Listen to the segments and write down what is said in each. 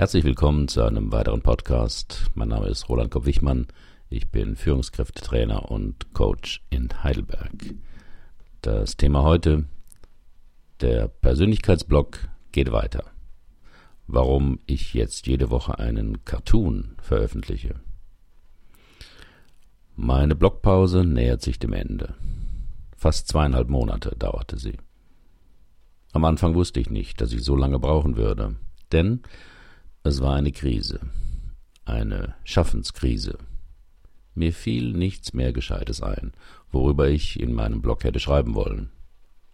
Herzlich willkommen zu einem weiteren Podcast. Mein Name ist Roland Kopp-Wichmann. Ich bin Führungskräftetrainer und Coach in Heidelberg. Das Thema heute, der Persönlichkeitsblock geht weiter. Warum ich jetzt jede Woche einen Cartoon veröffentliche. Meine Blogpause nähert sich dem Ende. Fast zweieinhalb Monate dauerte sie. Am Anfang wusste ich nicht, dass ich so lange brauchen würde, denn es war eine Krise, eine Schaffenskrise. Mir fiel nichts mehr Gescheites ein, worüber ich in meinem Blog hätte schreiben wollen.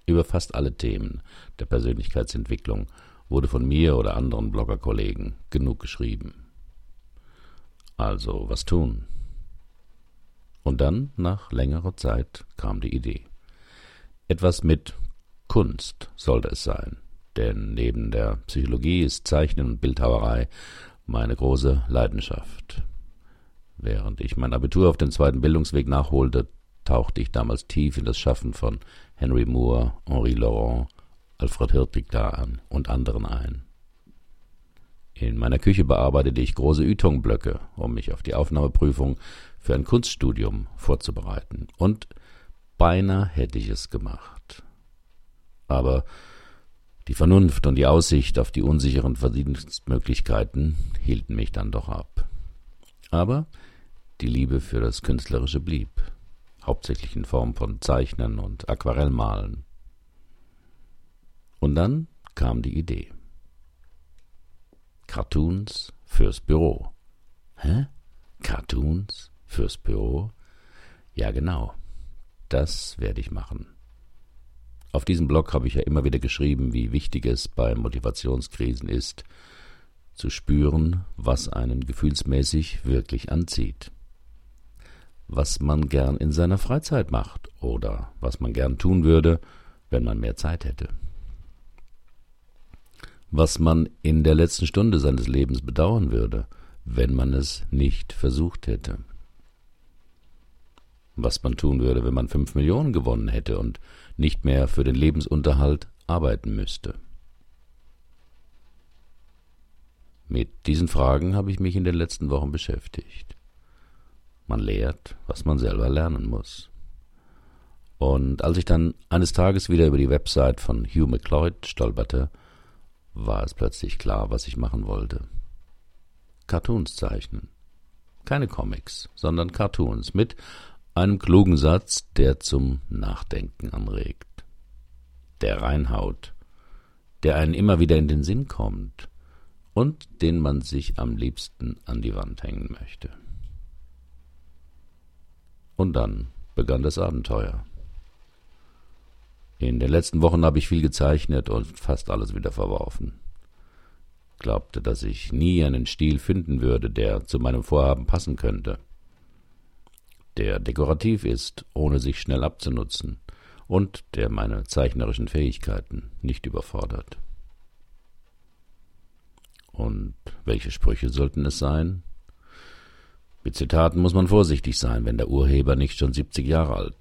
Über fast alle Themen der Persönlichkeitsentwicklung wurde von mir oder anderen Bloggerkollegen genug geschrieben. Also was tun? Und dann, nach längerer Zeit, kam die Idee. Etwas mit Kunst sollte es sein, denn neben der Psychologie ist Zeichnen und Bildhauerei meine große Leidenschaft. Während ich mein Abitur auf dem zweiten Bildungsweg nachholte, tauchte ich damals tief in das Schaffen von Henry Moore, Henri Laurent, Alfred Hirtwig und anderen ein. In meiner Küche bearbeitete ich große Ytong-Blöcke, um mich auf die Aufnahmeprüfung für ein Kunststudium vorzubereiten. Und beinahe hätte ich es gemacht. Aber die Vernunft und die Aussicht auf die unsicheren Verdienstmöglichkeiten hielten mich dann doch ab. Aber die Liebe für das Künstlerische blieb, hauptsächlich in Form von Zeichnen und Aquarellmalen. Und dann kam die Idee. Cartoons fürs Büro. Hä? Cartoons fürs Büro? Ja, genau. Das werde ich machen. Auf diesem Blog habe ich ja immer wieder geschrieben, wie wichtig es bei Motivationskrisen ist, zu spüren, was einen gefühlsmäßig wirklich anzieht. Was man gern in seiner Freizeit macht oder was man gern tun würde, wenn man mehr Zeit hätte was man in der letzten Stunde seines Lebens bedauern würde, wenn man es nicht versucht hätte. Was man tun würde, wenn man fünf Millionen gewonnen hätte und nicht mehr für den Lebensunterhalt arbeiten müsste. Mit diesen Fragen habe ich mich in den letzten Wochen beschäftigt. Man lehrt, was man selber lernen muss. Und als ich dann eines Tages wieder über die Website von Hugh McLeod stolperte, war es plötzlich klar, was ich machen wollte. Cartoons zeichnen. Keine Comics, sondern Cartoons mit einem klugen Satz, der zum Nachdenken anregt, der reinhaut, der einen immer wieder in den Sinn kommt und den man sich am liebsten an die Wand hängen möchte. Und dann begann das Abenteuer. In den letzten Wochen habe ich viel gezeichnet und fast alles wieder verworfen. Glaubte, dass ich nie einen Stil finden würde, der zu meinem Vorhaben passen könnte. Der dekorativ ist, ohne sich schnell abzunutzen, und der meine zeichnerischen Fähigkeiten nicht überfordert. Und welche Sprüche sollten es sein? Mit Zitaten muss man vorsichtig sein, wenn der Urheber nicht schon 70 Jahre alt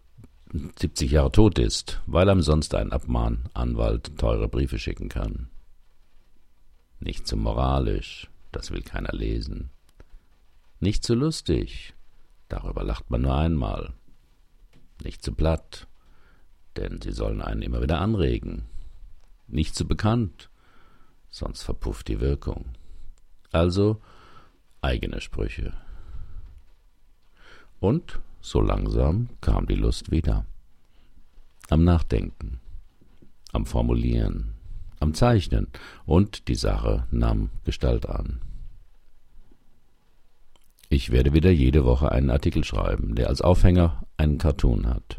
70 Jahre tot ist, weil ihm sonst ein Abmahnanwalt teure Briefe schicken kann. Nicht zu moralisch, das will keiner lesen. Nicht zu lustig, darüber lacht man nur einmal. Nicht zu platt, denn sie sollen einen immer wieder anregen. Nicht zu bekannt, sonst verpufft die Wirkung. Also eigene Sprüche. Und so langsam kam die Lust wieder. Am Nachdenken, am Formulieren, am Zeichnen und die Sache nahm Gestalt an. Ich werde wieder jede Woche einen Artikel schreiben, der als Aufhänger einen Cartoon hat.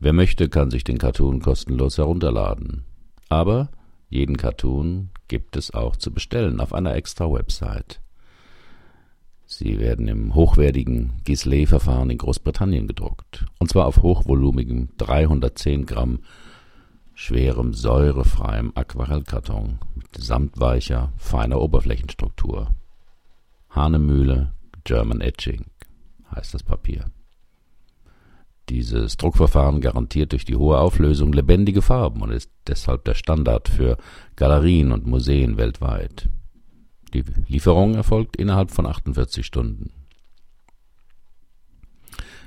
Wer möchte, kann sich den Cartoon kostenlos herunterladen. Aber jeden Cartoon gibt es auch zu bestellen auf einer extra Website. Sie werden im hochwertigen Gisley-Verfahren in Großbritannien gedruckt. Und zwar auf hochvolumigem 310 Gramm schwerem, säurefreiem Aquarellkarton mit samtweicher, feiner Oberflächenstruktur. Hahnemühle German Etching heißt das Papier. Dieses Druckverfahren garantiert durch die hohe Auflösung lebendige Farben und ist deshalb der Standard für Galerien und Museen weltweit. Die Lieferung erfolgt innerhalb von 48 Stunden.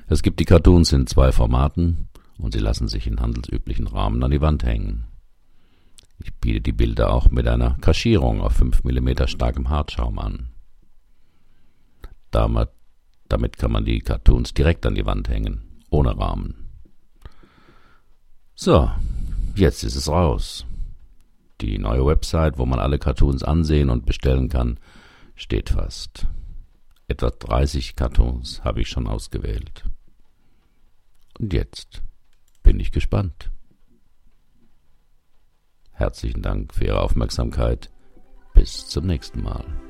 Es gibt die Cartoons in zwei Formaten und sie lassen sich in handelsüblichen Rahmen an die Wand hängen. Ich biete die Bilder auch mit einer Kaschierung auf 5 mm starkem Hartschaum an. Damit, damit kann man die Cartoons direkt an die Wand hängen, ohne Rahmen. So, jetzt ist es raus. Die neue Website, wo man alle Cartoons ansehen und bestellen kann, steht fast. Etwa 30 Cartoons habe ich schon ausgewählt. Und jetzt bin ich gespannt. Herzlichen Dank für Ihre Aufmerksamkeit. Bis zum nächsten Mal.